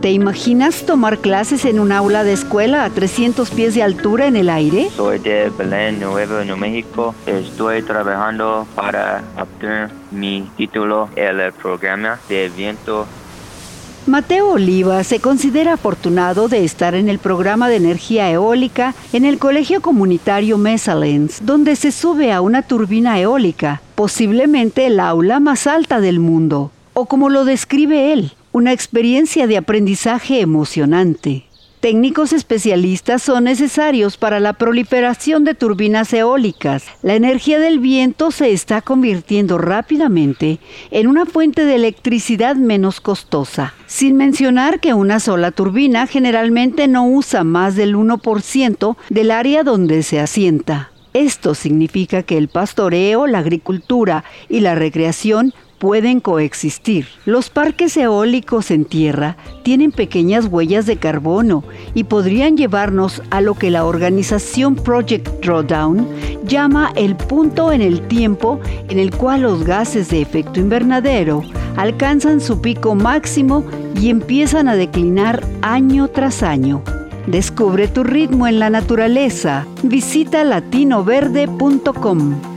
¿Te imaginas tomar clases en un aula de escuela a 300 pies de altura en el aire? Soy de Belén, Nuevo México. Estoy trabajando para obtener mi título en el programa de viento Mateo Oliva se considera afortunado de estar en el programa de energía eólica en el Colegio Comunitario Mesalens, donde se sube a una turbina eólica, posiblemente el aula más alta del mundo, o como lo describe él, una experiencia de aprendizaje emocionante. Técnicos especialistas son necesarios para la proliferación de turbinas eólicas. La energía del viento se está convirtiendo rápidamente en una fuente de electricidad menos costosa, sin mencionar que una sola turbina generalmente no usa más del 1% del área donde se asienta. Esto significa que el pastoreo, la agricultura y la recreación pueden coexistir. Los parques eólicos en tierra tienen pequeñas huellas de carbono y podrían llevarnos a lo que la organización Project Drawdown llama el punto en el tiempo en el cual los gases de efecto invernadero alcanzan su pico máximo y empiezan a declinar año tras año. Descubre tu ritmo en la naturaleza. Visita latinoverde.com.